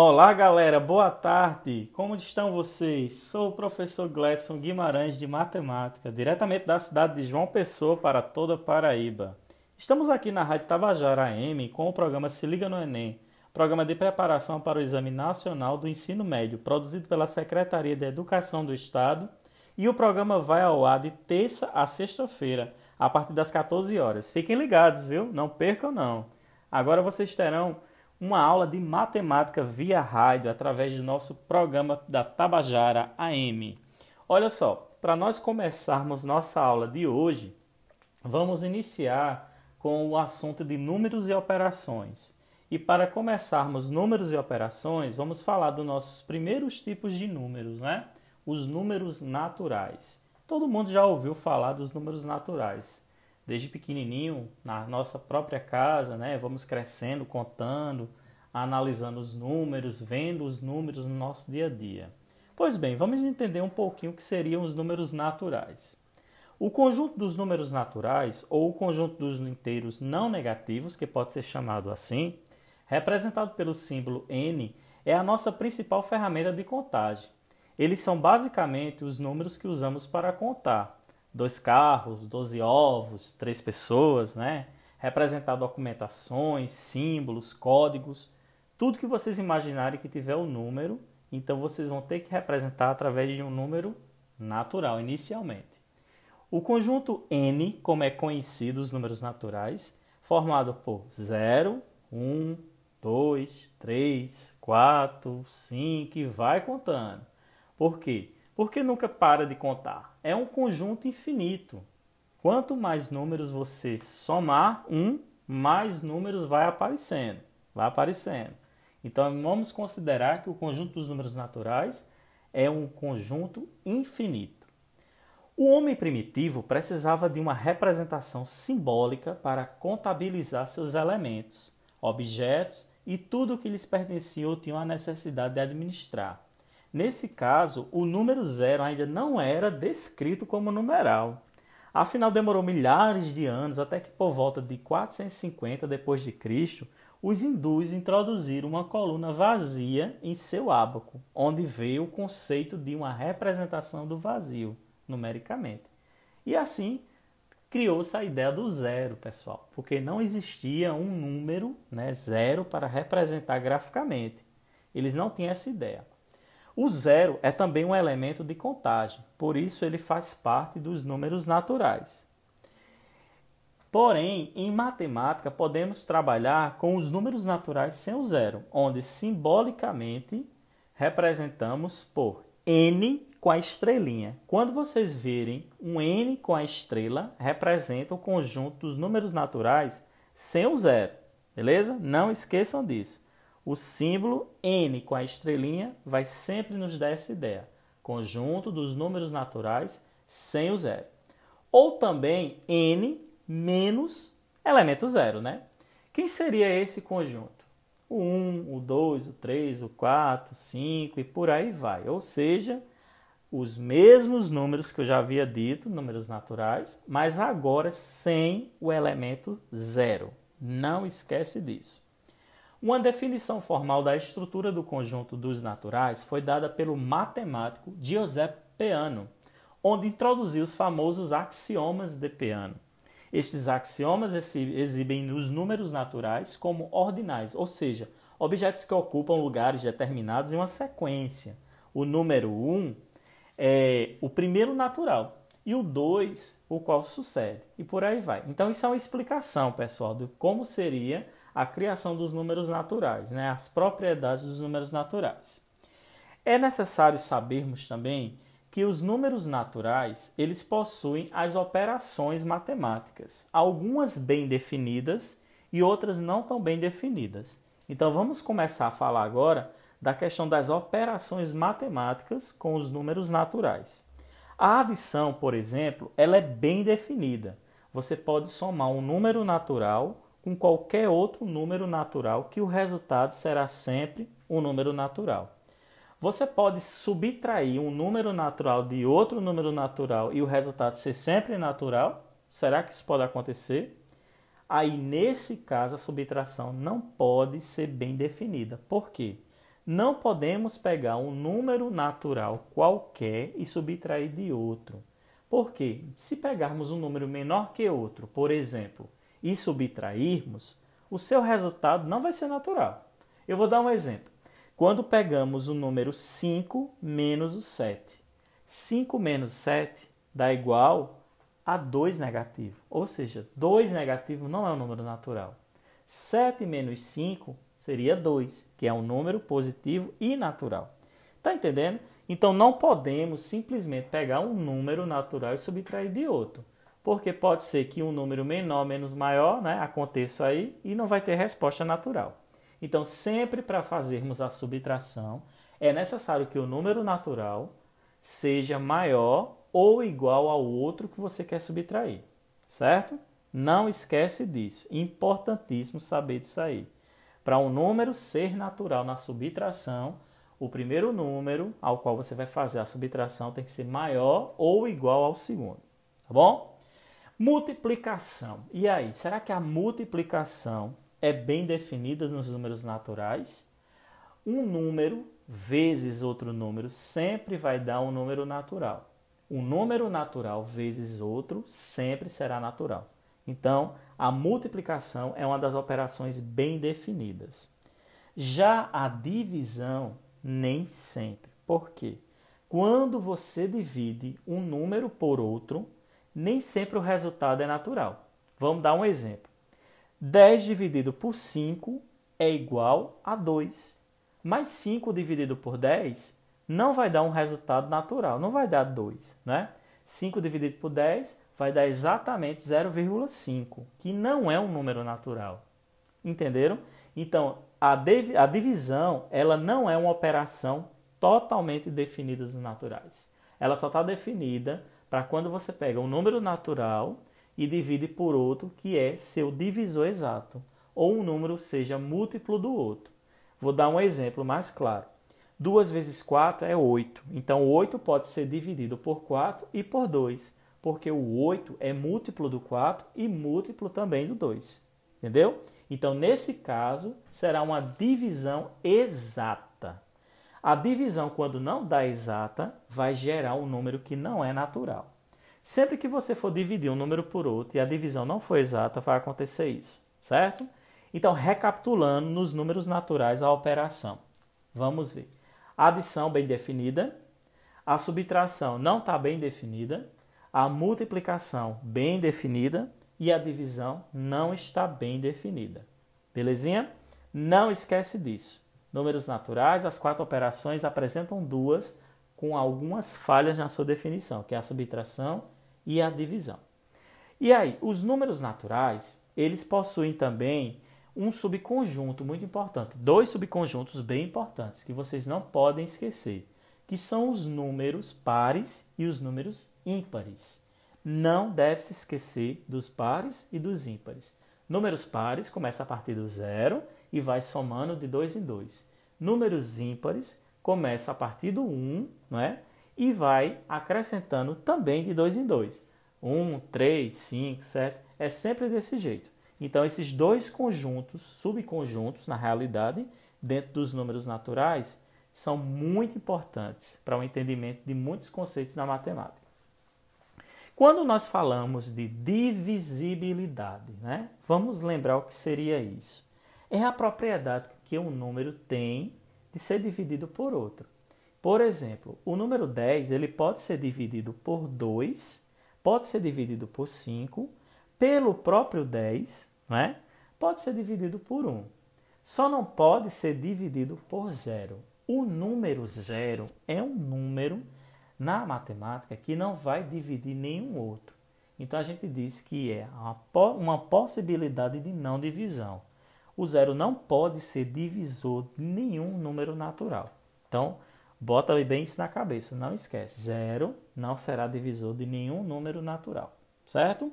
Olá, galera, boa tarde. Como estão vocês? Sou o professor Gladson Guimarães de Matemática, diretamente da cidade de João Pessoa para toda Paraíba. Estamos aqui na Rádio Tabajara AM com o programa Se Liga no Enem, programa de preparação para o Exame Nacional do Ensino Médio, produzido pela Secretaria de Educação do Estado, e o programa vai ao ar de terça a sexta-feira, a partir das 14 horas. Fiquem ligados, viu? Não percam não. Agora vocês terão uma aula de matemática via rádio através do nosso programa da Tabajara AM. Olha só, para nós começarmos nossa aula de hoje, vamos iniciar com o assunto de números e operações. E para começarmos números e operações, vamos falar dos nossos primeiros tipos de números, né? Os números naturais. Todo mundo já ouviu falar dos números naturais desde pequenininho, na nossa própria casa, né? Vamos crescendo, contando, analisando os números, vendo os números no nosso dia a dia. Pois bem, vamos entender um pouquinho o que seriam os números naturais. O conjunto dos números naturais, ou o conjunto dos inteiros não negativos, que pode ser chamado assim, representado pelo símbolo n, é a nossa principal ferramenta de contagem. Eles são basicamente os números que usamos para contar, dois carros, doze ovos, três pessoas, né? Representar documentações, símbolos, códigos, tudo que vocês imaginarem que tiver o um número, então vocês vão ter que representar através de um número natural inicialmente. O conjunto n, como é conhecido os números naturais, formado por 0, 1, 2, 3, 4, 5 e vai contando. Por quê? Porque nunca para de contar. É um conjunto infinito. Quanto mais números você somar, um, mais números vai aparecendo. Vai aparecendo. Então vamos considerar que o conjunto dos números naturais é um conjunto infinito. O homem primitivo precisava de uma representação simbólica para contabilizar seus elementos, objetos e tudo o que lhes pertencia ou tinham a necessidade de administrar. Nesse caso, o número zero ainda não era descrito como numeral. Afinal, demorou milhares de anos até que por volta de 450 depois de Cristo, os hindus introduziram uma coluna vazia em seu ábaco, onde veio o conceito de uma representação do vazio, numericamente. E assim criou-se a ideia do zero, pessoal, porque não existia um número né, zero para representar graficamente. Eles não tinham essa ideia. O zero é também um elemento de contagem, por isso ele faz parte dos números naturais. Porém, em matemática, podemos trabalhar com os números naturais sem o zero, onde simbolicamente representamos por n com a estrelinha. Quando vocês verem um n com a estrela, representa o conjunto dos números naturais sem o zero, beleza? Não esqueçam disso. O símbolo n com a estrelinha vai sempre nos dar essa ideia. Conjunto dos números naturais sem o zero. Ou também n menos elemento zero, né? Quem seria esse conjunto? O 1, o 2, o 3, o 4, o 5 e por aí vai. Ou seja, os mesmos números que eu já havia dito, números naturais, mas agora sem o elemento zero. Não esquece disso. Uma definição formal da estrutura do conjunto dos naturais foi dada pelo matemático Giuseppe Peano, onde introduziu os famosos axiomas de Peano. Estes axiomas exibem os números naturais como ordinais, ou seja, objetos que ocupam lugares determinados em uma sequência. O número 1 um é o primeiro natural e o 2 o qual sucede, e por aí vai. Então, isso é uma explicação, pessoal, de como seria a criação dos números naturais, né? as propriedades dos números naturais. É necessário sabermos também que os números naturais eles possuem as operações matemáticas, algumas bem definidas e outras não tão bem definidas. Então vamos começar a falar agora da questão das operações matemáticas com os números naturais. A adição, por exemplo, ela é bem definida. Você pode somar um número natural com qualquer outro número natural, que o resultado será sempre um número natural. Você pode subtrair um número natural de outro número natural e o resultado ser sempre natural? Será que isso pode acontecer? Aí, nesse caso, a subtração não pode ser bem definida. Por quê? não podemos pegar um número natural qualquer e subtrair de outro. Por quê? Se pegarmos um número menor que outro, por exemplo, e subtrairmos, o seu resultado não vai ser natural. Eu vou dar um exemplo. Quando pegamos o número 5 menos o 7. 5 menos 7 dá igual a 2 negativo. Ou seja, 2 negativo não é um número natural. 7 menos 5 seria 2, que é um número positivo e natural. Está entendendo? Então não podemos simplesmente pegar um número natural e subtrair de outro. Porque pode ser que um número menor menos maior né, aconteça aí e não vai ter resposta natural. Então, sempre para fazermos a subtração, é necessário que o número natural seja maior ou igual ao outro que você quer subtrair, certo? Não esquece disso. Importantíssimo saber disso aí. Para um número ser natural na subtração, o primeiro número ao qual você vai fazer a subtração tem que ser maior ou igual ao segundo, tá bom? Multiplicação. E aí, será que a multiplicação é bem definida nos números naturais. Um número vezes outro número sempre vai dar um número natural. Um número natural vezes outro sempre será natural. Então, a multiplicação é uma das operações bem definidas. Já a divisão, nem sempre. Por quê? Quando você divide um número por outro, nem sempre o resultado é natural. Vamos dar um exemplo. 10 dividido por 5 é igual a 2. Mas 5 dividido por 10 não vai dar um resultado natural, não vai dar 2, né? 5 dividido por 10 vai dar exatamente 0,5, que não é um número natural. Entenderam? Então, a, a divisão ela não é uma operação totalmente definida dos naturais. Ela só está definida para quando você pega um número natural e divide por outro que é seu divisor exato, ou um número seja múltiplo do outro. Vou dar um exemplo mais claro. 2 vezes 4 é 8. Então, 8 pode ser dividido por 4 e por 2, porque o 8 é múltiplo do 4 e múltiplo também do 2. Entendeu? Então, nesse caso, será uma divisão exata. A divisão, quando não dá exata, vai gerar um número que não é natural. Sempre que você for dividir um número por outro e a divisão não for exata, vai acontecer isso, certo? Então, recapitulando nos números naturais a operação. Vamos ver. A adição bem definida, a subtração não está bem definida, a multiplicação bem definida e a divisão não está bem definida. Belezinha? Não esquece disso. Números naturais, as quatro operações apresentam duas com algumas falhas na sua definição, que é a subtração e a divisão. E aí, os números naturais, eles possuem também um subconjunto muito importante, dois subconjuntos bem importantes que vocês não podem esquecer, que são os números pares e os números ímpares. Não deve se esquecer dos pares e dos ímpares. Números pares começa a partir do zero e vai somando de dois em dois. Números ímpares começa a partir do 1, um, não é? e vai acrescentando também de dois em dois. Um, três, cinco, sete, é sempre desse jeito. Então, esses dois conjuntos, subconjuntos, na realidade, dentro dos números naturais, são muito importantes para o entendimento de muitos conceitos na matemática. Quando nós falamos de divisibilidade, né, vamos lembrar o que seria isso. É a propriedade que um número tem de ser dividido por outro. Por exemplo, o número 10 ele pode ser dividido por 2, pode ser dividido por 5, pelo próprio 10, né? pode ser dividido por 1. Só não pode ser dividido por 0. O número 0 é um número na matemática que não vai dividir nenhum outro. Então a gente diz que é uma possibilidade de não divisão. O zero não pode ser divisor de nenhum número natural. Então, Bota bem isso na cabeça, não esquece. Zero não será divisor de nenhum número natural, certo?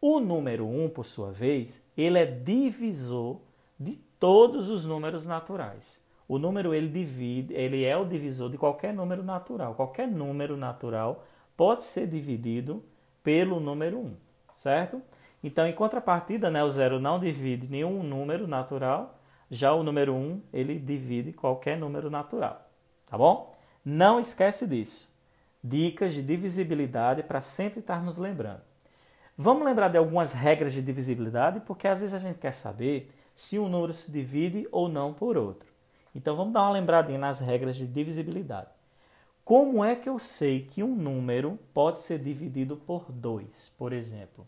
O número 1, um, por sua vez, ele é divisor de todos os números naturais. O número ele divide, ele é o divisor de qualquer número natural. Qualquer número natural pode ser dividido pelo número 1, certo? Então, em contrapartida, né, o zero não divide nenhum número natural, Já o número 1, ele divide qualquer número natural, tá bom? Não esquece disso. Dicas de divisibilidade para sempre estarmos lembrando. Vamos lembrar de algumas regras de divisibilidade, porque às vezes a gente quer saber se um número se divide ou não por outro. Então vamos dar uma lembradinha nas regras de divisibilidade. Como é que eu sei que um número pode ser dividido por 2, por exemplo?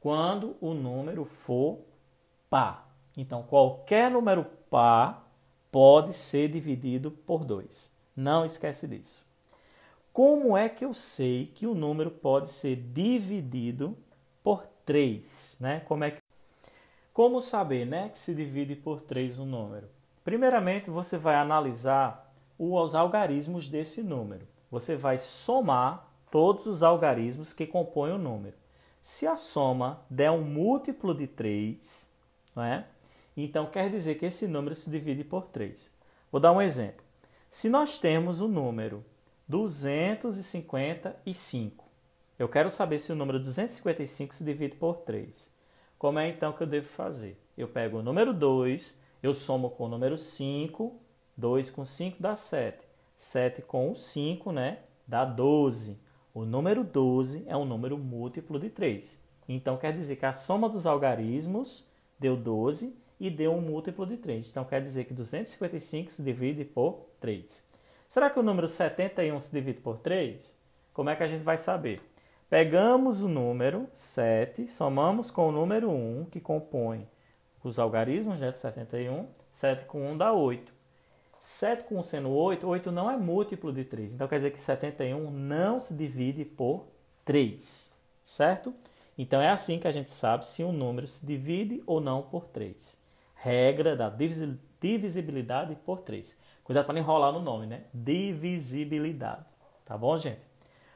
Quando o número for par. Então, qualquer número par pode ser dividido por 2. Não esquece disso. Como é que eu sei que o número pode ser dividido por 3? Né? Como, é que... Como saber né, que se divide por 3 um número? Primeiramente, você vai analisar os algarismos desse número. Você vai somar todos os algarismos que compõem o número. Se a soma der um múltiplo de 3, não é? então quer dizer que esse número se divide por 3. Vou dar um exemplo. Se nós temos o número 255, eu quero saber se o número 255 se divide por 3. Como é então que eu devo fazer? Eu pego o número 2, eu somo com o número 5 2 com 5 dá 7. 7 com 5, né? Dá 12. O número 12 é um número múltiplo de 3. Então quer dizer que a soma dos algarismos deu 12 e deu um múltiplo de 3. Então quer dizer que 255 se divide por 3. Será que o número 71 se divide por 3? Como é que a gente vai saber? Pegamos o número 7, somamos com o número 1, que compõe os algarismos né, de 71. 7 com 1 dá 8. 7 com seno 8, 8 não é múltiplo de 3. Então quer dizer que 71 não se divide por 3, certo? Então é assim que a gente sabe se um número se divide ou não por 3. Regra da divisibilidade por 3. Cuidado para não enrolar no nome, né? Divisibilidade. Tá bom, gente?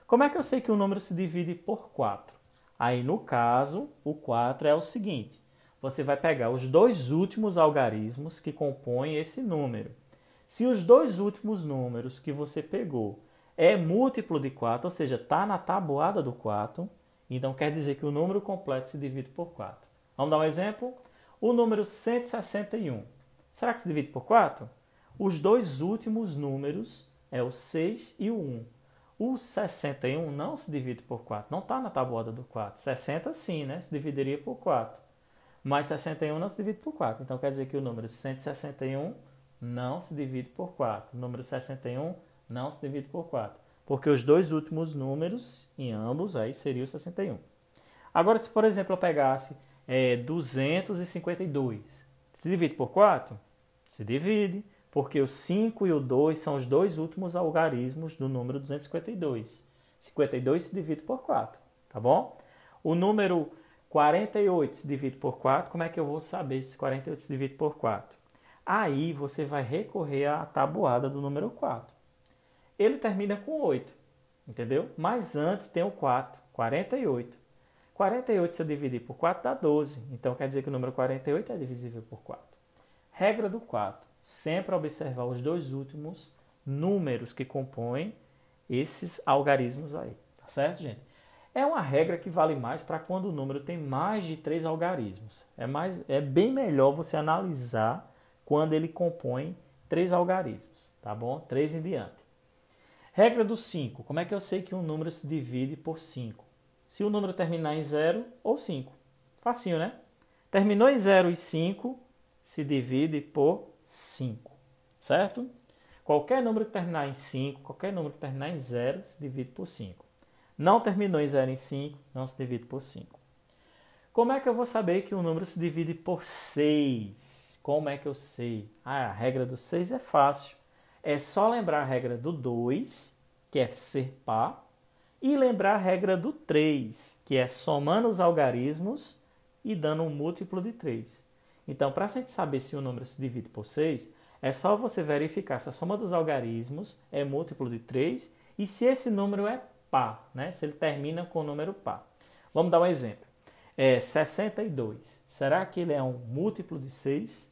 Como é que eu sei que um número se divide por 4? Aí, no caso, o 4 é o seguinte: você vai pegar os dois últimos algarismos que compõem esse número. Se os dois últimos números que você pegou é múltiplo de 4, ou seja, está na tabuada do 4, então quer dizer que o número completo se divide por 4. Vamos dar um exemplo? O número 161. Será que se divide por 4? Os dois últimos números é o 6 e o 1. O 61 não se divide por 4, não está na tabuada do 4. 60 sim, né? Se dividiria por 4. Mas 61 não se divide por 4. Então quer dizer que o número 161 não se divide por 4. O número 61 não se divide por 4. Porque os dois últimos números, em ambos, aí seria o 61. Agora, se por exemplo eu pegasse é, 252, se divide por 4? Se divide, porque o 5 e o 2 são os dois últimos algarismos do número 252. 52 se divide por 4, tá bom? O número 48 se divide por 4, como é que eu vou saber se 48 se divide por 4? Aí você vai recorrer à tabuada do número 4. Ele termina com 8, entendeu? Mas antes tem o 4, 48. 48 se eu dividir por 4 dá 12. Então quer dizer que o número 48 é divisível por 4. Regra do 4. Sempre observar os dois últimos números que compõem esses algarismos aí. Tá certo, gente? É uma regra que vale mais para quando o número tem mais de três algarismos. É, mais, é bem melhor você analisar quando ele compõe três algarismos, tá bom? Três em diante. Regra do 5. Como é que eu sei que um número se divide por 5? Se o número terminar em 0 ou 5. Facinho, né? Terminou em 0 e 5, se divide por 5, certo? Qualquer número que terminar em 5, qualquer número que terminar em 0, se divide por 5. Não terminou em 0 em 5, não se divide por 5. Como é que eu vou saber que um número se divide por 6? Como é que eu sei? Ah, a regra do 6 é fácil. É só lembrar a regra do 2, que é ser par, e lembrar a regra do 3, que é somando os algarismos e dando um múltiplo de 3. Então, para a gente saber se o número se divide por 6, é só você verificar se a soma dos algarismos é múltiplo de 3 e se esse número é par, né? se ele termina com o número par. Vamos dar um exemplo. É 62. Será que ele é um múltiplo de 6?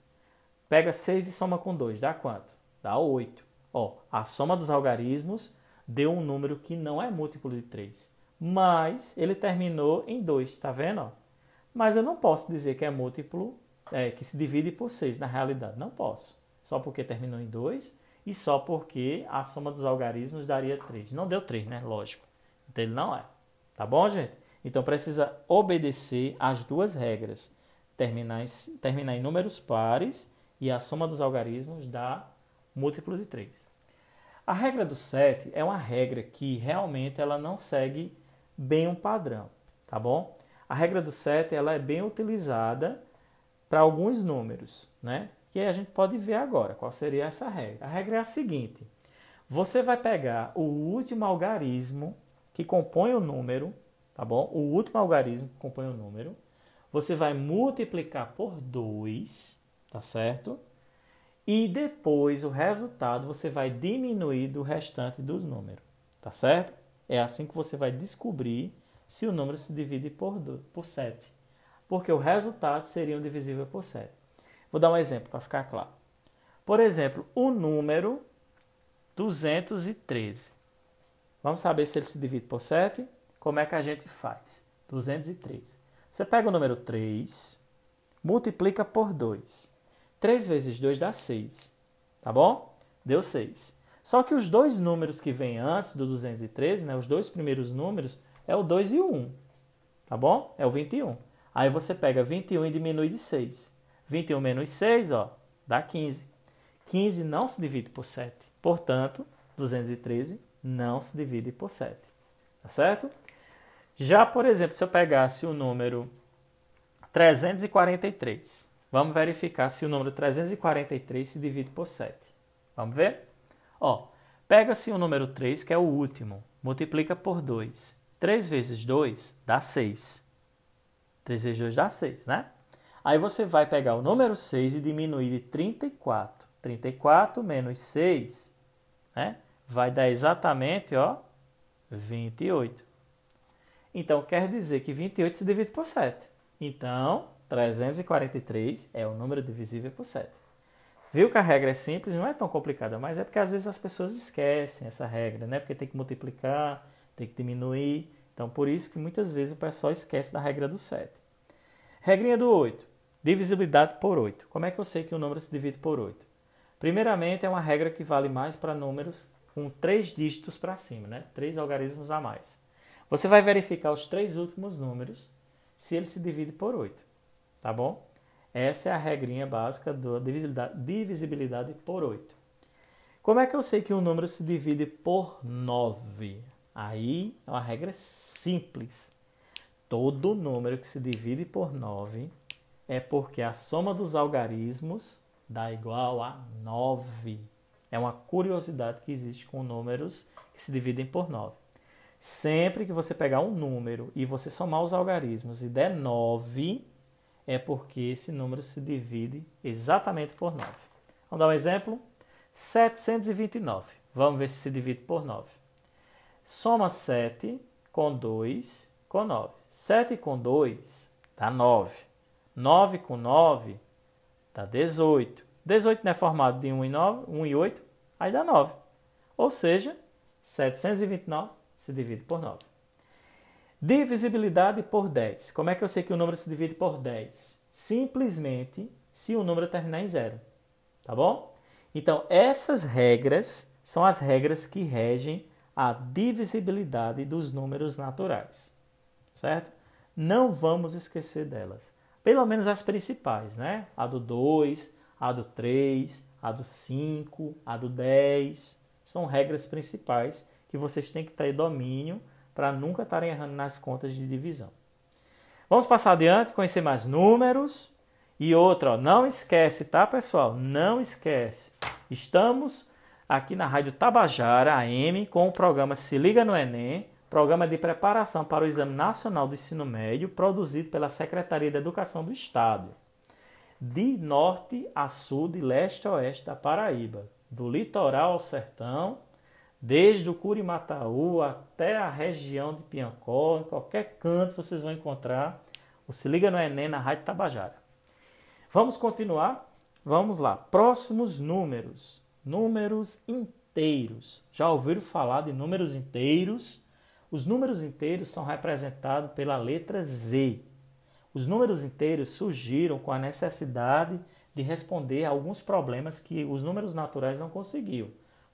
Pega 6 e soma com 2, dá quanto? Dá 8. Ó, a soma dos algarismos deu um número que não é múltiplo de 3, mas ele terminou em 2, tá vendo? Mas eu não posso dizer que é múltiplo é, que se divide por 6 na realidade. Não posso. Só porque terminou em 2 e só porque a soma dos algarismos daria 3. Não deu 3, né? Lógico. Então ele não é. Tá bom, gente? Então precisa obedecer às duas regras. Terminar em, terminar em números pares e a soma dos algarismos dá múltiplo de 3. A regra do 7 é uma regra que realmente ela não segue bem um padrão, tá bom? A regra do 7 ela é bem utilizada para alguns números, né? Que a gente pode ver agora qual seria essa regra. A regra é a seguinte: você vai pegar o último algarismo que compõe o número, tá bom? O último algarismo que compõe o número, você vai multiplicar por 2, tá certo? E depois o resultado você vai diminuir do restante dos números, tá certo? É assim que você vai descobrir se o número se divide por, por 7. Porque o resultado seria um divisível por 7. Vou dar um exemplo para ficar claro. Por exemplo, o número 213. Vamos saber se ele se divide por 7? Como é que a gente faz? 203. Você pega o número 3, multiplica por 2. 3 vezes 2 dá 6. Tá bom? Deu 6. Só que os dois números que vêm antes do 213, né, os dois primeiros números, é o 2 e o 1. Tá bom? É o 21. Aí você pega 21 e diminui de 6. 21 menos 6, ó, dá 15. 15 não se divide por 7. Portanto, 213 não se divide por 7. Tá certo? Já, por exemplo, se eu pegasse o número 343, vamos verificar se o número 343 se divide por 7. Vamos ver? Pega-se o número 3, que é o último, multiplica por 2. 3 vezes 2 dá 6. 3 vezes 2 dá 6, né? Aí você vai pegar o número 6 e diminuir de 34. 34 menos 6, né? vai dar exatamente ó, 28. Então, quer dizer que 28 se divide por 7. Então, 343 é o número divisível por 7. Viu que a regra é simples, não é tão complicada, mas é porque às vezes as pessoas esquecem essa regra, né? Porque tem que multiplicar, tem que diminuir. Então, por isso que muitas vezes o pessoal esquece da regra do 7. Regrinha do 8. Divisibilidade por 8. Como é que eu sei que o número se divide por 8? Primeiramente, é uma regra que vale mais para números com três dígitos para cima, né? três algarismos a mais. Você vai verificar os três últimos números se ele se divide por 8, tá bom? Essa é a regrinha básica da divisibilidade, por 8. Como é que eu sei que um número se divide por 9? Aí é uma regra simples. Todo número que se divide por 9 é porque a soma dos algarismos dá igual a 9. É uma curiosidade que existe com números que se dividem por 9. Sempre que você pegar um número e você somar os algarismos e der 9, é porque esse número se divide exatamente por 9. Vamos dar um exemplo? 729. Vamos ver se se divide por 9. Soma 7 com 2 com 9. 7 com 2 dá 9. 9 com 9 dá 18. 18 não é formado de 1 e, 9, 1 e 8, aí dá 9. Ou seja, 729 se divide por 9. Divisibilidade por 10. Como é que eu sei que o número se divide por 10? Simplesmente se o número terminar em zero. Tá bom? Então, essas regras são as regras que regem a divisibilidade dos números naturais. Certo? Não vamos esquecer delas. Pelo menos as principais, né? A do 2, a do 3, a do 5, a do 10. São regras principais que vocês têm que ter domínio para nunca estarem errando nas contas de divisão. Vamos passar adiante, conhecer mais números. E outra, ó, não esquece, tá, pessoal? Não esquece. Estamos aqui na Rádio Tabajara AM com o programa Se Liga no Enem, programa de preparação para o Exame Nacional do Ensino Médio, produzido pela Secretaria da Educação do Estado de norte a sul, de leste a oeste da Paraíba, do litoral ao sertão, desde o Curimataú até a região de Piancó, em qualquer canto vocês vão encontrar o Se Liga no Enem na Rádio Tabajara. Vamos continuar? Vamos lá. Próximos números. Números inteiros. Já ouviram falar de números inteiros? Os números inteiros são representados pela letra Z. Os números inteiros surgiram com a necessidade de responder a alguns problemas que os números naturais não conseguiam.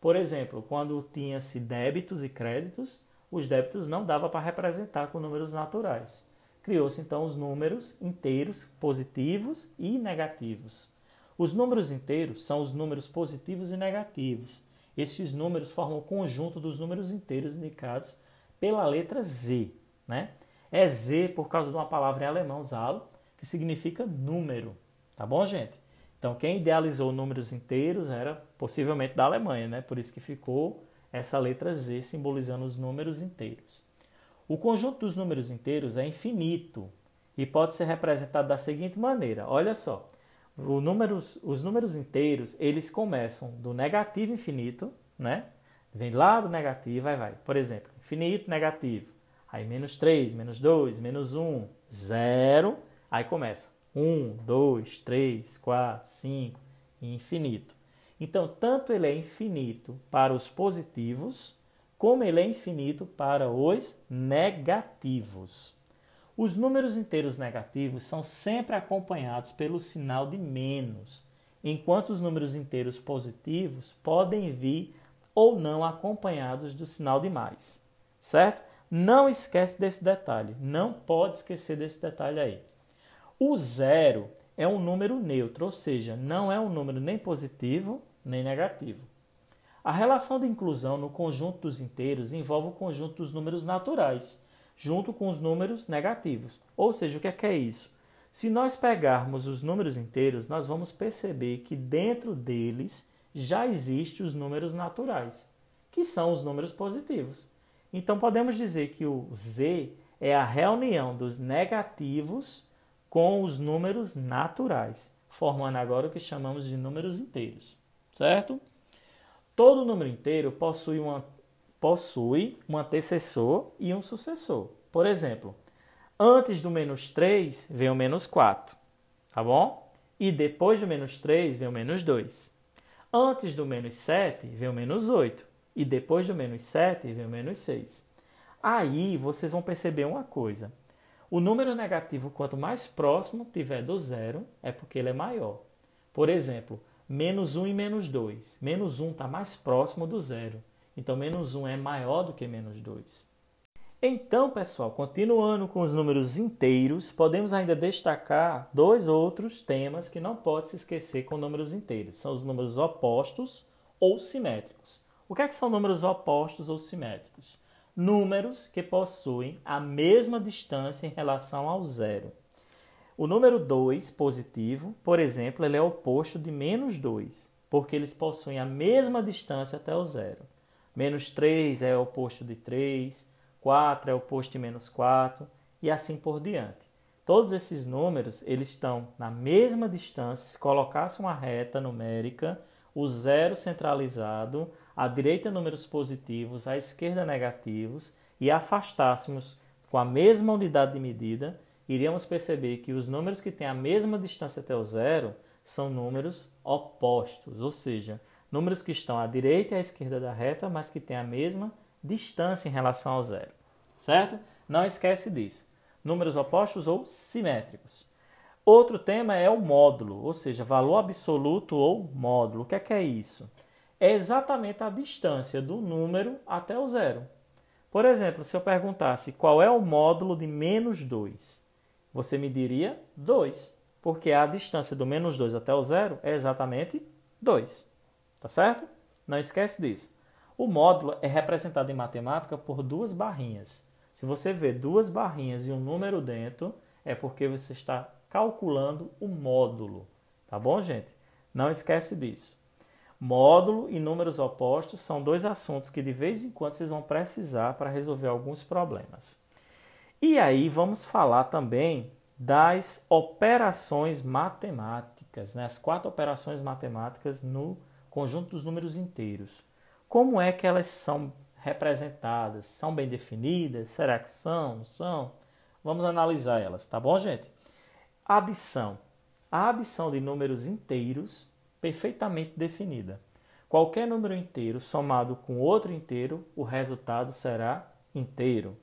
Por exemplo, quando tinha-se débitos e créditos, os débitos não dava para representar com números naturais. Criou-se então os números inteiros positivos e negativos. Os números inteiros são os números positivos e negativos. Esses números formam o conjunto dos números inteiros indicados pela letra Z. Né? É Z por causa de uma palavra em alemão, Zahl, que significa número. Tá bom, gente? Então, quem idealizou números inteiros era possivelmente da Alemanha, né? Por isso que ficou essa letra Z simbolizando os números inteiros. O conjunto dos números inteiros é infinito e pode ser representado da seguinte maneira: olha só, números, os números inteiros eles começam do negativo infinito, né? Vem lá do negativo, vai, vai. Por exemplo, infinito, negativo. Aí menos 3, menos 2, menos 1, 0. Aí começa 1, 2, 3, 4, 5, infinito. Então, tanto ele é infinito para os positivos, como ele é infinito para os negativos. Os números inteiros negativos são sempre acompanhados pelo sinal de menos, enquanto os números inteiros positivos podem vir ou não acompanhados do sinal de mais. Certo? Não esquece desse detalhe, não pode esquecer desse detalhe aí. O zero é um número neutro, ou seja, não é um número nem positivo nem negativo. A relação de inclusão no conjunto dos inteiros envolve o conjunto dos números naturais, junto com os números negativos. Ou seja, o que é, que é isso? Se nós pegarmos os números inteiros, nós vamos perceber que dentro deles já existem os números naturais, que são os números positivos. Então podemos dizer que o Z é a reunião dos negativos com os números naturais, formando agora o que chamamos de números inteiros, certo? Todo número inteiro possui, uma, possui um antecessor e um sucessor. Por exemplo, antes do menos 3 vem o menos 4, tá bom? E depois do menos 3 vem o menos 2. Antes do menos 7 vem o menos 8. E depois do menos 7 vem o menos 6. Aí vocês vão perceber uma coisa. O número negativo, quanto mais próximo tiver do zero, é porque ele é maior. Por exemplo, menos 1 e menos 2. Menos 1 está mais próximo do zero. Então, menos 1 é maior do que menos 2. Então, pessoal, continuando com os números inteiros, podemos ainda destacar dois outros temas que não pode se esquecer com números inteiros. São os números opostos ou simétricos. O que, é que são números opostos ou simétricos? Números que possuem a mesma distância em relação ao zero. O número 2 positivo, por exemplo, ele é oposto de menos 2, porque eles possuem a mesma distância até o zero. Menos 3 é oposto de 3, 4 é oposto de menos 4 e assim por diante. Todos esses números eles estão na mesma distância. Se colocasse uma reta numérica, o zero centralizado à direita números positivos, à esquerda negativos e afastássemos com a mesma unidade de medida, iríamos perceber que os números que têm a mesma distância até o zero são números opostos, ou seja, números que estão à direita e à esquerda da reta, mas que têm a mesma distância em relação ao zero. Certo? Não esquece disso. Números opostos ou simétricos. Outro tema é o módulo, ou seja, valor absoluto ou módulo. O que é, que é isso? É exatamente a distância do número até o zero. Por exemplo, se eu perguntasse qual é o módulo de menos 2, você me diria 2, porque a distância do menos 2 até o zero é exatamente 2. Tá certo? Não esquece disso. O módulo é representado em matemática por duas barrinhas. Se você vê duas barrinhas e um número dentro, é porque você está calculando o módulo. Tá bom, gente? Não esquece disso. Módulo e números opostos são dois assuntos que de vez em quando vocês vão precisar para resolver alguns problemas. E aí vamos falar também das operações matemáticas, né? as quatro operações matemáticas no conjunto dos números inteiros. Como é que elas são representadas? São bem definidas? Será que são? São? Vamos analisar elas, tá bom, gente? Adição. A adição de números inteiros perfeitamente definida. Qualquer número inteiro somado com outro inteiro, o resultado será inteiro.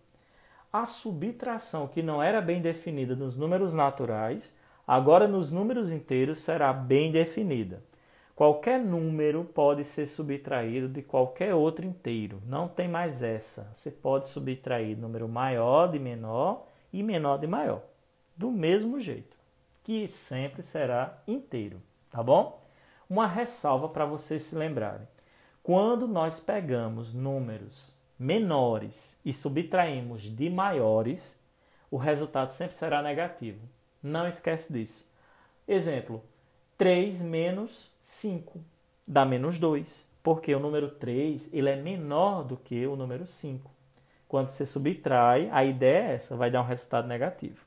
a subtração, que não era bem definida nos números naturais, agora nos números inteiros será bem definida. Qualquer número pode ser subtraído de qualquer outro inteiro. Não tem mais essa. Você pode subtrair número maior de menor e menor de maior. Do mesmo jeito, que sempre será inteiro, tá bom? Uma ressalva para vocês se lembrarem. Quando nós pegamos números menores e subtraímos de maiores, o resultado sempre será negativo. Não esquece disso. Exemplo: 3 menos 5 dá menos 2, porque o número 3 ele é menor do que o número 5. Quando você subtrai, a ideia é essa, vai dar um resultado negativo.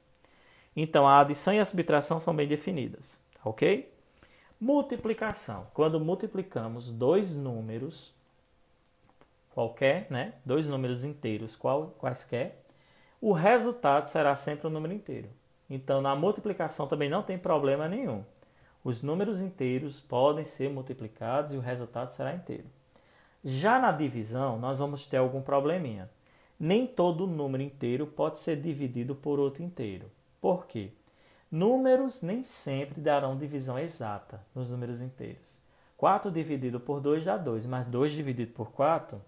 Então, a adição e a subtração são bem definidas, ok? Multiplicação. Quando multiplicamos dois números, qualquer, né? dois números inteiros qual, quaisquer, o resultado será sempre um número inteiro. Então, na multiplicação também não tem problema nenhum. Os números inteiros podem ser multiplicados e o resultado será inteiro. Já na divisão, nós vamos ter algum probleminha. Nem todo número inteiro pode ser dividido por outro inteiro. Por quê? Números nem sempre darão divisão exata nos números inteiros. 4 dividido por 2 dá 2, mas 2 dividido por 4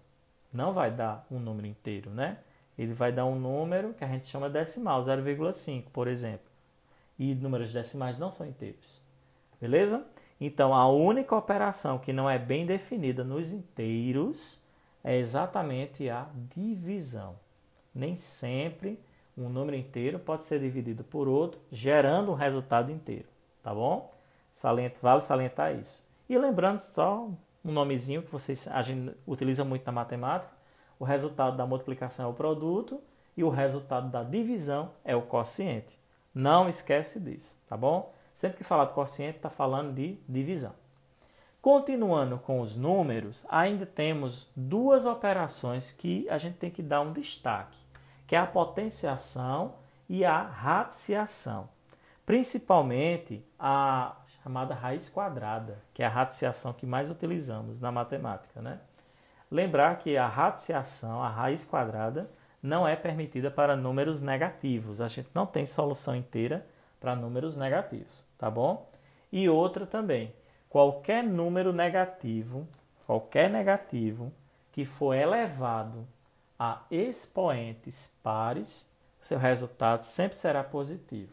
não vai dar um número inteiro, né? Ele vai dar um número que a gente chama decimal, 0,5, por exemplo. E números decimais não são inteiros. Beleza? Então, a única operação que não é bem definida nos inteiros é exatamente a divisão. Nem sempre um número inteiro pode ser dividido por outro, gerando um resultado inteiro. Tá bom? Salento, vale salientar isso. E lembrando só um nomezinho que vocês, a gente utiliza muito na matemática: o resultado da multiplicação é o produto e o resultado da divisão é o quociente. Não esquece disso, tá bom? Sempre que falar de quociente, está falando de divisão. Continuando com os números, ainda temos duas operações que a gente tem que dar um destaque, que é a potenciação e a raticiação. Principalmente a chamada raiz quadrada, que é a raticiação que mais utilizamos na matemática. Né? Lembrar que a raticiação, a raiz quadrada, não é permitida para números negativos. A gente não tem solução inteira para números negativos, tá bom? E outra também, qualquer número negativo, qualquer negativo que for elevado a expoentes pares, seu resultado sempre será positivo.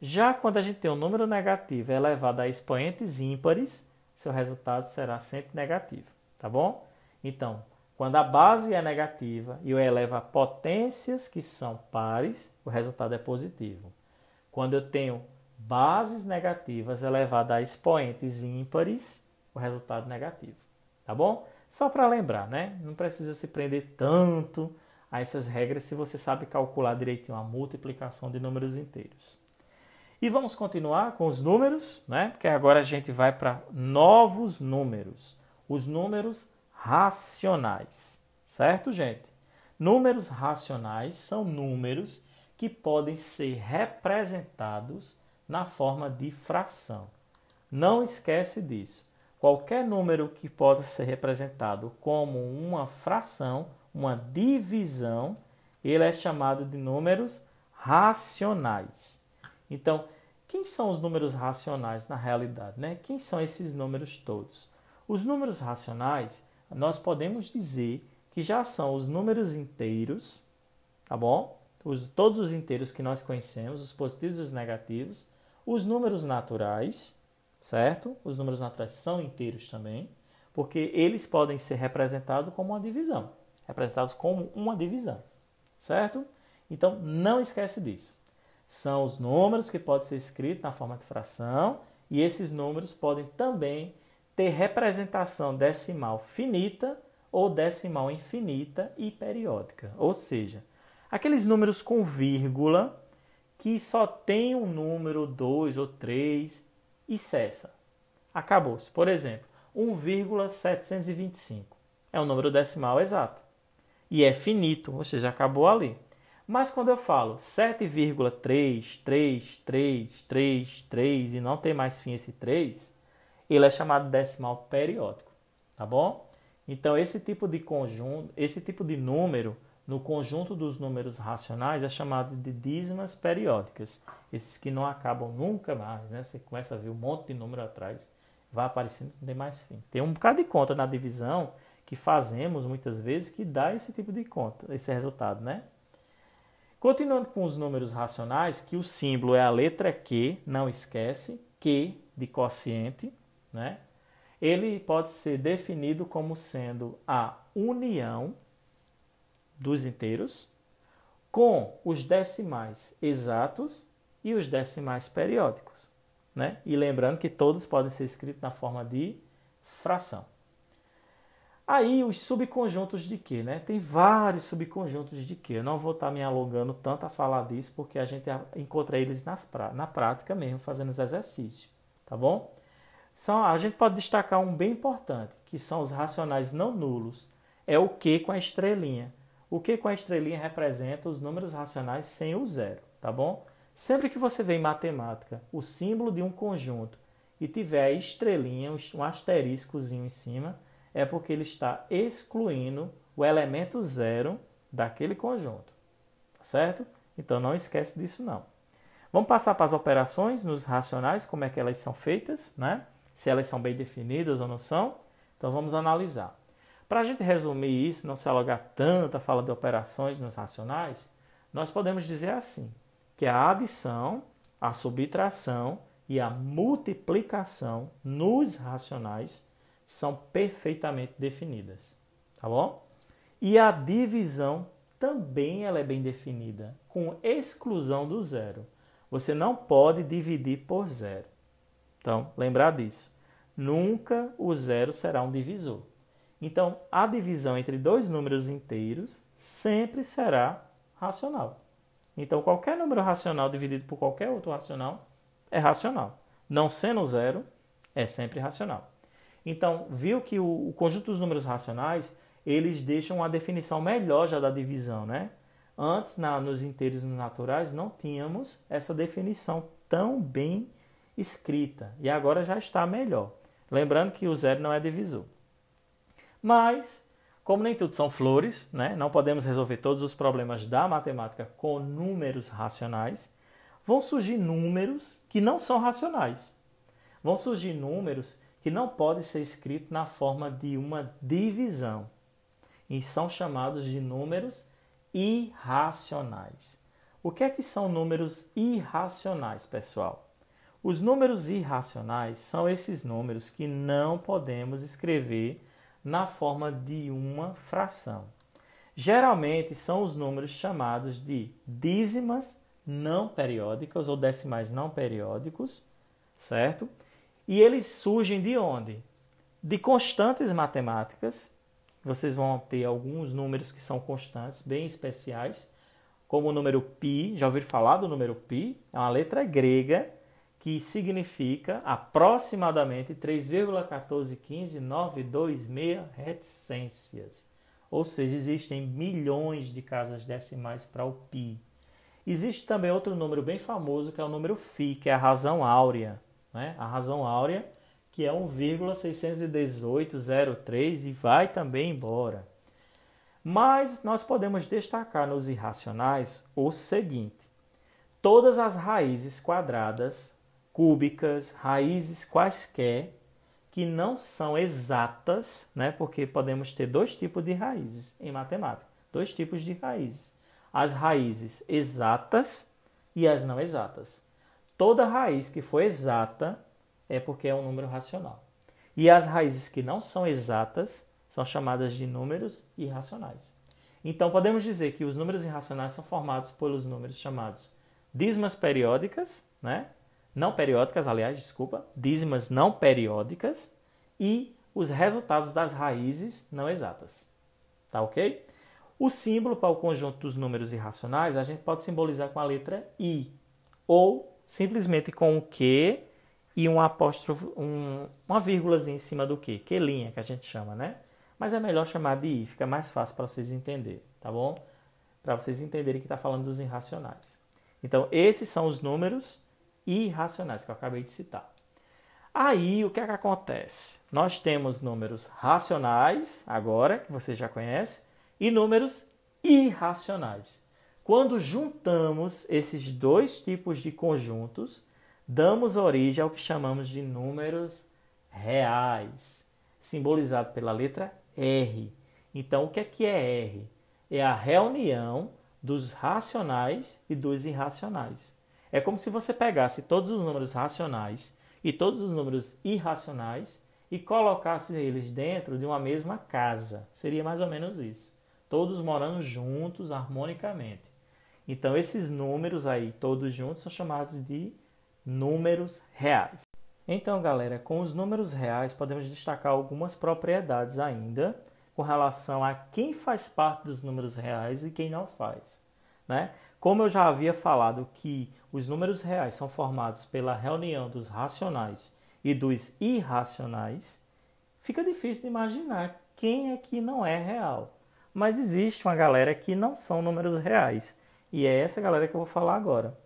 Já quando a gente tem um número negativo elevado a expoentes ímpares, seu resultado será sempre negativo, tá bom? Então, quando a base é negativa e eu elevo a potências que são pares, o resultado é positivo. Quando eu tenho bases negativas elevadas a expoentes ímpares, o resultado negativo. Tá bom? Só para lembrar, né? Não precisa se prender tanto a essas regras se você sabe calcular direitinho a multiplicação de números inteiros. E vamos continuar com os números, né? Porque agora a gente vai para novos números, os números racionais, certo, gente? Números racionais são números que podem ser representados na forma de fração. Não esquece disso. Qualquer número que possa ser representado como uma fração, uma divisão, ele é chamado de números racionais. Então, quem são os números racionais na realidade? Né? Quem são esses números todos? Os números racionais, nós podemos dizer que já são os números inteiros, tá bom? os, todos os inteiros que nós conhecemos, os positivos e os negativos, os números naturais, certo? Os números naturais são inteiros também, porque eles podem ser representados como uma divisão, representados como uma divisão, certo? Então não esquece disso. São os números que podem ser escritos na forma de fração e esses números podem também ter representação decimal finita ou decimal infinita e periódica, ou seja, aqueles números com vírgula que só tem um número, dois ou três e cessa. Acabou-se. Por exemplo, 1,725 é um número decimal exato e é finito, ou seja, acabou ali. Mas quando eu falo 7,333333 e não tem mais fim esse 3, ele é chamado de decimal periódico, tá bom? Então esse tipo de conjunto, esse tipo de número no conjunto dos números racionais é chamado de dízimas periódicas. Esses que não acabam nunca mais, né? Você começa a ver um monte de número atrás, vai aparecendo, não tem mais fim. Tem um bocado de conta na divisão que fazemos muitas vezes que dá esse tipo de conta, esse resultado, né? Continuando com os números racionais, que o símbolo é a letra Q, não esquece, Q de quociente, né? Ele pode ser definido como sendo a união dos inteiros com os decimais exatos e os decimais periódicos. Né? E lembrando que todos podem ser escritos na forma de fração. Aí os subconjuntos de Q, né? Tem vários subconjuntos de Q. Eu não vou estar me alongando tanto a falar disso, porque a gente encontra eles nas, na prática mesmo, fazendo os exercícios, tá bom? São, a gente pode destacar um bem importante, que são os racionais não nulos. É o Q com a estrelinha. O Q com a estrelinha representa os números racionais sem o zero, tá bom? Sempre que você vê em matemática o símbolo de um conjunto e tiver a estrelinha, um asteriscozinho em cima, é porque ele está excluindo o elemento zero daquele conjunto, tá certo? Então não esquece disso não. Vamos passar para as operações nos racionais, como é que elas são feitas, né? Se elas são bem definidas ou não são. Então vamos analisar. Para a gente resumir isso, não se alugar tanto a fala de operações nos racionais, nós podemos dizer assim, que a adição, a subtração e a multiplicação nos racionais são perfeitamente definidas, tá bom? E a divisão também ela é bem definida, com exclusão do zero. Você não pode dividir por zero. Então, lembrar disso. Nunca o zero será um divisor. Então, a divisão entre dois números inteiros sempre será racional. Então, qualquer número racional dividido por qualquer outro racional é racional. Não sendo zero, é sempre racional. Então, viu que o, o conjunto dos números racionais, eles deixam uma definição melhor já da divisão, né? Antes, na, nos inteiros naturais, não tínhamos essa definição tão bem escrita. E agora já está melhor. Lembrando que o zero não é divisor. Mas, como nem tudo são flores, né? não podemos resolver todos os problemas da matemática com números racionais, vão surgir números que não são racionais. Vão surgir números que não podem ser escritos na forma de uma divisão. E são chamados de números irracionais. O que é que são números irracionais, pessoal? Os números irracionais são esses números que não podemos escrever na forma de uma fração. Geralmente são os números chamados de dízimas não periódicas ou decimais não periódicos, certo? E eles surgem de onde? De constantes matemáticas. Vocês vão ter alguns números que são constantes, bem especiais, como o número π. Já ouviram falar do número π? É uma letra grega que significa aproximadamente 3,1415926 reticências. Ou seja, existem milhões de casas decimais para o pi. Existe também outro número bem famoso que é o número φ, que é a razão áurea. Né? A razão áurea, que é 1,61803 e vai também embora. Mas nós podemos destacar nos irracionais o seguinte: todas as raízes quadradas cúbicas, raízes quaisquer que não são exatas, né? Porque podemos ter dois tipos de raízes em matemática, dois tipos de raízes: as raízes exatas e as não exatas. Toda raiz que for exata é porque é um número racional. E as raízes que não são exatas são chamadas de números irracionais. Então podemos dizer que os números irracionais são formados pelos números chamados dízimas periódicas, né? Não periódicas, aliás, desculpa, dízimas não periódicas e os resultados das raízes não exatas. Tá ok? O símbolo para o conjunto dos números irracionais a gente pode simbolizar com a letra I ou simplesmente com o Q e um apóstrofo, um, uma vírgula em cima do Q, linha que a gente chama, né? Mas é melhor chamar de I, fica mais fácil para vocês entenderem, tá bom? Para vocês entenderem que está falando dos irracionais. Então, esses são os números irracionais, que eu acabei de citar. Aí, o que é que acontece? Nós temos números racionais, agora, que você já conhece, e números irracionais. Quando juntamos esses dois tipos de conjuntos, damos origem ao que chamamos de números reais, simbolizado pela letra R. Então, o que é que é R? É a reunião dos racionais e dos irracionais. É como se você pegasse todos os números racionais e todos os números irracionais e colocasse eles dentro de uma mesma casa. Seria mais ou menos isso. Todos morando juntos harmonicamente. Então, esses números aí, todos juntos, são chamados de números reais. Então, galera, com os números reais, podemos destacar algumas propriedades ainda com relação a quem faz parte dos números reais e quem não faz. Né? Como eu já havia falado que os números reais são formados pela reunião dos racionais e dos irracionais, fica difícil de imaginar quem é que não é real. Mas existe uma galera que não são números reais. E é essa galera que eu vou falar agora.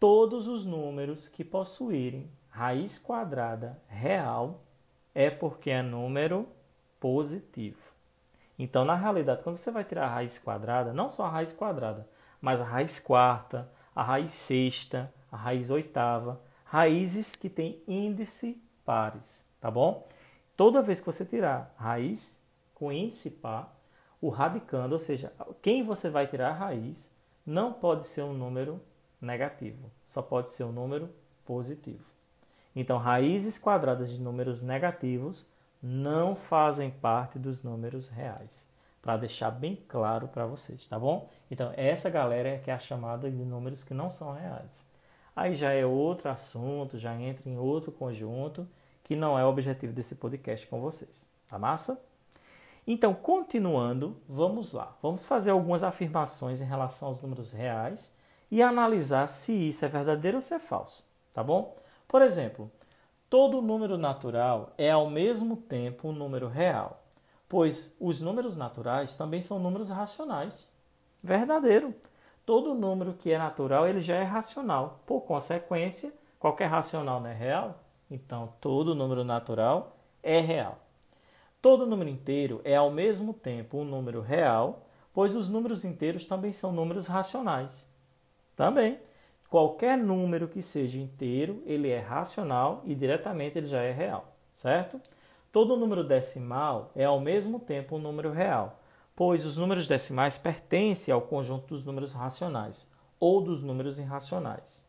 Todos os números que possuírem raiz quadrada real é porque é número positivo. Então, na realidade, quando você vai tirar a raiz quadrada, não só a raiz quadrada, mas a raiz quarta, a raiz sexta, a raiz oitava, raízes que têm índice pares, tá bom? Toda vez que você tirar raiz com índice par, o radicando, ou seja, quem você vai tirar a raiz, não pode ser um número negativo, só pode ser um número positivo. Então, raízes quadradas de números negativos não fazem parte dos números reais, para deixar bem claro para vocês, tá bom? Então, essa galera é que é a chamada de números que não são reais. Aí já é outro assunto, já entra em outro conjunto, que não é o objetivo desse podcast com vocês. Tá massa? Então, continuando, vamos lá. Vamos fazer algumas afirmações em relação aos números reais e analisar se isso é verdadeiro ou se é falso, tá bom? Por exemplo, todo número natural é ao mesmo tempo um número real, pois os números naturais também são números racionais. Verdadeiro todo número que é natural ele já é racional. Por consequência, qualquer racional não é real, então todo número natural é real. Todo número inteiro é ao mesmo tempo um número real, pois os números inteiros também são números racionais. Também, qualquer número que seja inteiro, ele é racional e diretamente ele já é real, certo? Todo número decimal é ao mesmo tempo um número real, pois os números decimais pertencem ao conjunto dos números racionais ou dos números irracionais.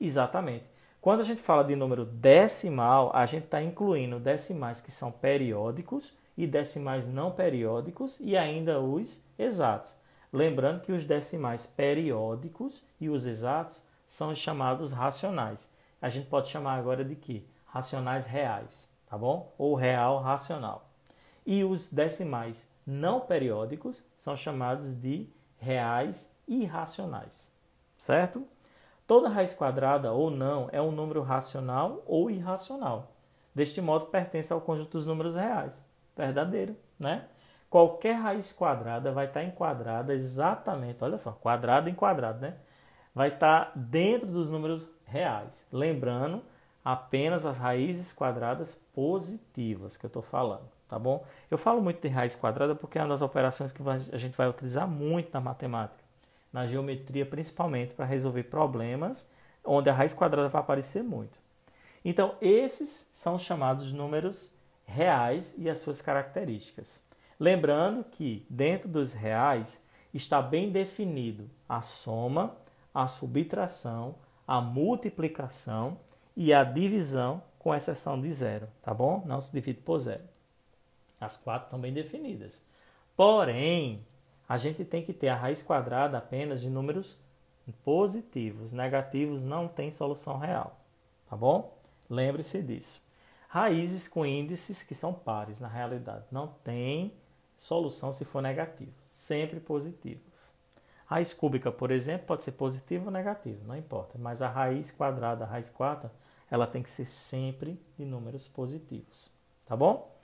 Exatamente. Quando a gente fala de número decimal, a gente está incluindo decimais que são periódicos e decimais não periódicos e ainda os exatos. Lembrando que os decimais periódicos e os exatos são chamados racionais. A gente pode chamar agora de que? Racionais reais, tá bom? Ou real racional. E os decimais não periódicos são chamados de reais irracionais, certo? Toda raiz quadrada ou não é um número racional ou irracional. Deste modo, pertence ao conjunto dos números reais. Verdadeiro, né? Qualquer raiz quadrada vai estar enquadrada exatamente, olha só, quadrado em quadrado, né? Vai estar dentro dos números reais. Lembrando, apenas as raízes quadradas positivas que eu estou falando tá bom? Eu falo muito de raiz quadrada porque é uma das operações que a gente vai utilizar muito na matemática, na geometria principalmente para resolver problemas onde a raiz quadrada vai aparecer muito. Então, esses são chamados números reais e as suas características. Lembrando que dentro dos reais está bem definido a soma, a subtração, a multiplicação e a divisão, com exceção de zero, tá bom? Não se divide por zero. As quatro estão bem definidas. Porém, a gente tem que ter a raiz quadrada apenas de números positivos. Negativos não tem solução real. Tá bom? Lembre-se disso. Raízes com índices que são pares, na realidade. Não tem solução se for negativa. Sempre positivos. Raiz cúbica, por exemplo, pode ser positiva ou negativa, não importa. Mas a raiz quadrada, a raiz quarta, ela tem que ser sempre de números positivos. Tá bom?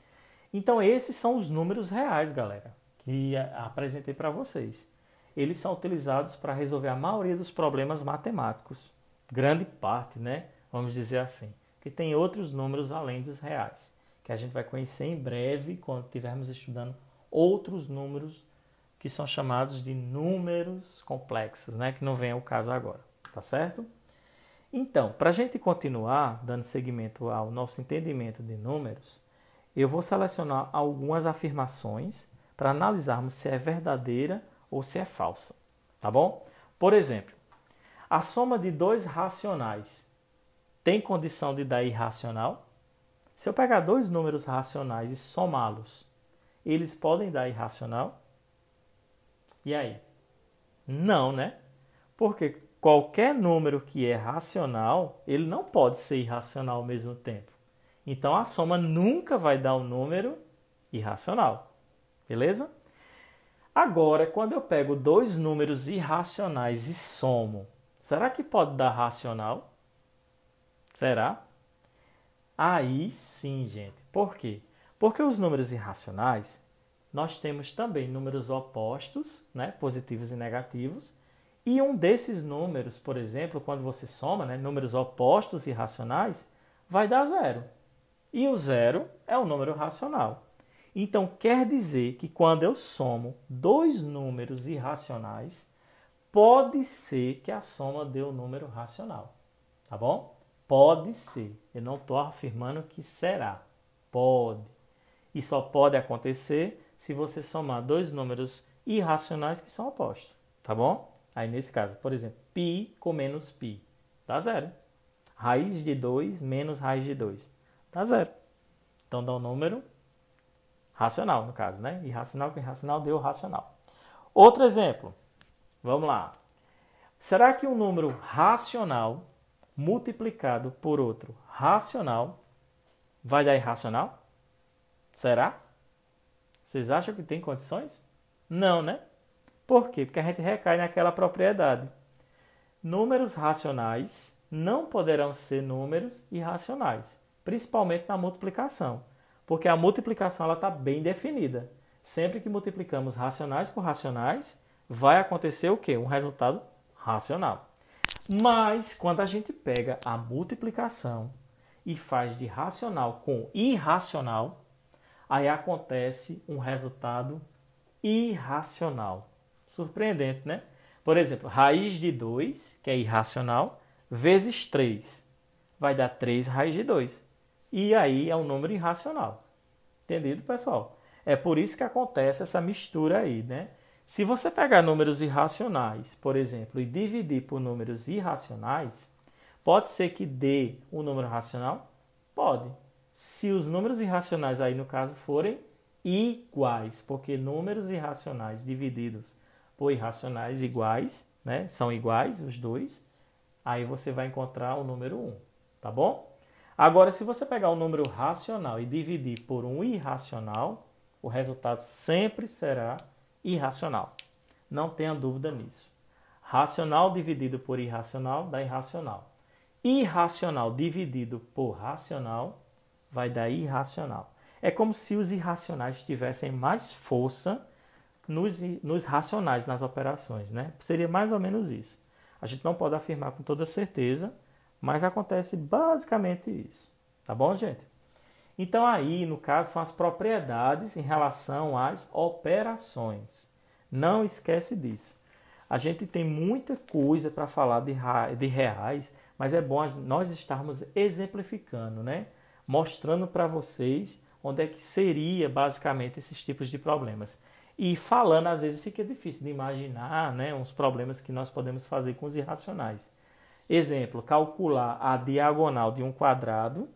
Então, esses são os números reais, galera, que apresentei para vocês. Eles são utilizados para resolver a maioria dos problemas matemáticos. Grande parte, né? Vamos dizer assim. Que tem outros números além dos reais, que a gente vai conhecer em breve quando estivermos estudando outros números que são chamados de números complexos, né? que não vem ao caso agora, tá certo? Então, para a gente continuar dando seguimento ao nosso entendimento de números, eu vou selecionar algumas afirmações para analisarmos se é verdadeira ou se é falsa, tá bom? Por exemplo, a soma de dois racionais tem condição de dar irracional? Se eu pegar dois números racionais e somá-los, eles podem dar irracional? E aí? Não, né? Porque qualquer número que é racional, ele não pode ser irracional ao mesmo tempo. Então a soma nunca vai dar um número irracional. Beleza? Agora, quando eu pego dois números irracionais e somo, será que pode dar racional? Será? Aí sim, gente. Por quê? Porque os números irracionais, nós temos também números opostos, né, positivos e negativos, e um desses números, por exemplo, quando você soma né, números opostos e racionais, vai dar zero. E o zero é um número racional. Então quer dizer que quando eu somo dois números irracionais, pode ser que a soma dê o um número racional. Tá bom? Pode ser. Eu não estou afirmando que será. Pode. E só pode acontecer se você somar dois números irracionais que são opostos. Tá bom? Aí nesse caso, por exemplo, π com menos π, dá zero. Raiz de 2 menos raiz de 2, dá zero. Então dá um número racional, no caso, né? Irracional com irracional deu racional. Outro exemplo, vamos lá. Será que um número racional multiplicado por outro racional vai dar irracional? Será? Vocês acham que tem condições? Não, né? Por quê? Porque a gente recai naquela propriedade. Números racionais não poderão ser números irracionais, principalmente na multiplicação, porque a multiplicação está bem definida. Sempre que multiplicamos racionais por racionais, vai acontecer o quê? Um resultado racional. Mas quando a gente pega a multiplicação e faz de racional com irracional, aí acontece um resultado irracional. Surpreendente, né? Por exemplo, raiz de 2, que é irracional, vezes 3. Vai dar 3 raiz de 2. E aí é um número irracional. Entendido, pessoal? É por isso que acontece essa mistura aí, né? Se você pegar números irracionais, por exemplo, e dividir por números irracionais, pode ser que dê um número racional? Pode. Se os números irracionais aí no caso forem iguais, porque números irracionais divididos por irracionais iguais, né? São iguais os dois. Aí você vai encontrar o número 1, tá bom? Agora, se você pegar um número racional e dividir por um irracional, o resultado sempre será irracional. Não tenha dúvida nisso. Racional dividido por irracional dá irracional. Irracional dividido por racional vai dar irracional. É como se os irracionais tivessem mais força nos, nos racionais nas operações, né? Seria mais ou menos isso. A gente não pode afirmar com toda certeza, mas acontece basicamente isso. Tá bom, gente? Então, aí, no caso, são as propriedades em relação às operações. Não esquece disso. A gente tem muita coisa para falar de, de reais, mas é bom nós estarmos exemplificando, né? Mostrando para vocês onde é que seria basicamente esses tipos de problemas. E falando, às vezes, fica difícil de imaginar né, uns problemas que nós podemos fazer com os irracionais. Exemplo, calcular a diagonal de um quadrado.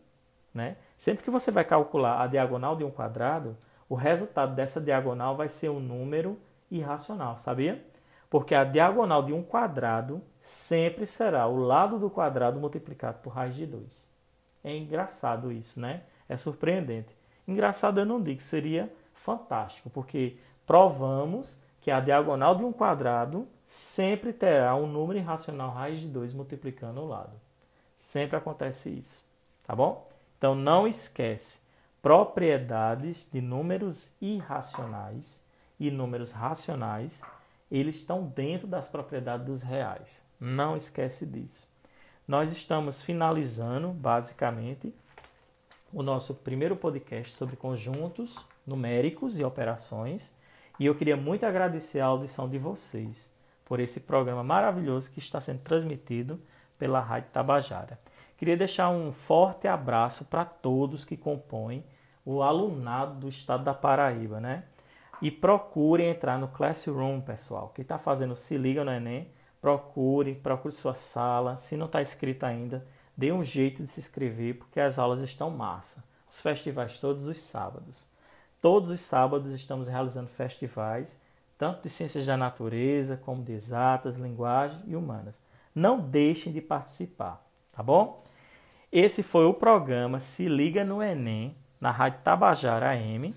Né? Sempre que você vai calcular a diagonal de um quadrado, o resultado dessa diagonal vai ser um número irracional, sabia? Porque a diagonal de um quadrado sempre será o lado do quadrado multiplicado por raiz de 2. É engraçado isso, né? É surpreendente. Engraçado eu não digo, seria fantástico, porque provamos que a diagonal de um quadrado sempre terá um número irracional raiz de 2 multiplicando o lado. Sempre acontece isso, tá bom? Então não esquece, propriedades de números irracionais e números racionais, eles estão dentro das propriedades dos reais. Não esquece disso. Nós estamos finalizando, basicamente, o nosso primeiro podcast sobre conjuntos numéricos e operações. E eu queria muito agradecer a audição de vocês por esse programa maravilhoso que está sendo transmitido pela Rádio Tabajara. Queria deixar um forte abraço para todos que compõem o alunado do estado da Paraíba, né? E procurem entrar no Classroom, pessoal. Quem está fazendo Se Liga no Enem, procure, procure sua sala. Se não está inscrito ainda, dê um jeito de se inscrever, porque as aulas estão massa. Os festivais todos os sábados. Todos os sábados estamos realizando festivais, tanto de ciências da natureza, como de exatas, linguagem e humanas. Não deixem de participar, tá bom? Esse foi o programa Se Liga no Enem, na Rádio Tabajara AM.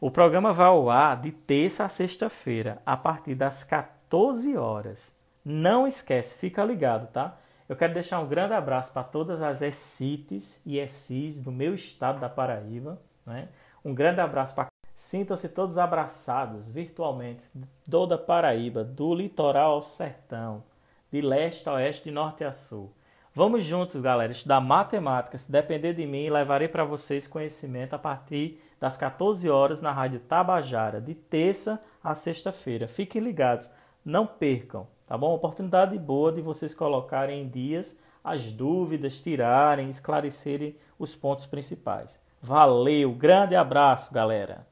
O programa vai ao ar de terça a sexta-feira, a partir das 14 horas. Não esquece, fica ligado, tá? Eu quero deixar um grande abraço para todas as ECITs e ECIs do meu estado da Paraíba. Né? Um grande abraço para. Sintam-se todos abraçados virtualmente, toda a Paraíba, do litoral ao sertão, de leste a oeste, de norte a sul. Vamos juntos, galera, estudar matemática. Se depender de mim, levarei para vocês conhecimento a partir das 14 horas na Rádio Tabajara, de terça a sexta-feira. Fiquem ligados, não percam, tá bom? Oportunidade boa de vocês colocarem em dias as dúvidas, tirarem, esclarecerem os pontos principais. Valeu, grande abraço, galera!